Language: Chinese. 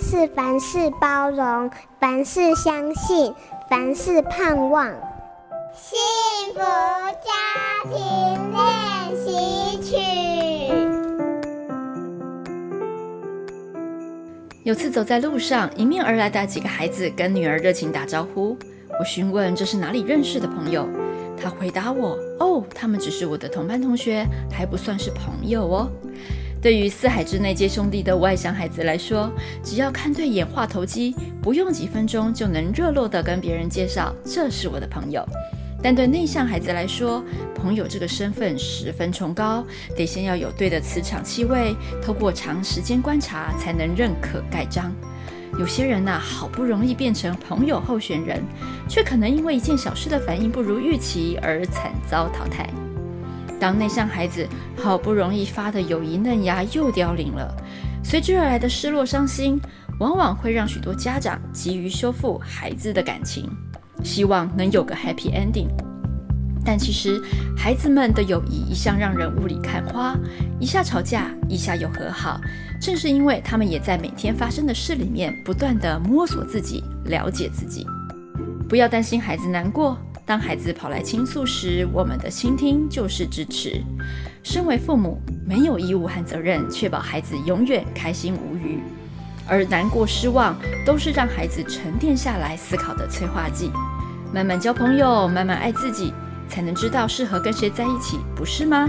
是凡事包容，凡事相信，凡事盼望。幸福家庭练习曲。有次走在路上，迎面而来的几个孩子跟女儿热情打招呼。我询问这是哪里认识的朋友，他回答我：“哦，他们只是我的同班同学，还不算是朋友哦。”对于四海之内皆兄弟的外向孩子来说，只要看对眼、话头肌，不用几分钟就能热络地跟别人介绍：“这是我的朋友。”但对内向孩子来说，朋友这个身份十分崇高，得先要有对的磁场气味，透过长时间观察才能认可盖章。有些人呐、好不容易变成朋友候选人，却可能因为一件小事的反应不如预期而惨遭淘汰。当内向孩子好不容易发的友谊嫩芽又凋零了，随之而来的失落伤心，往往会让许多家长急于修复孩子的感情。希望能有个 happy ending，但其实孩子们的友谊一向让人雾里看花，一下吵架，一下又和好。正是因为他们也在每天发生的事里面不断地摸索自己，了解自己。不要担心孩子难过，当孩子跑来倾诉时，我们的倾听就是支持。身为父母，没有义务和责任确保孩子永远开心无余。而难过、失望，都是让孩子沉淀下来思考的催化剂。慢慢交朋友，慢慢爱自己，才能知道适合跟谁在一起，不是吗？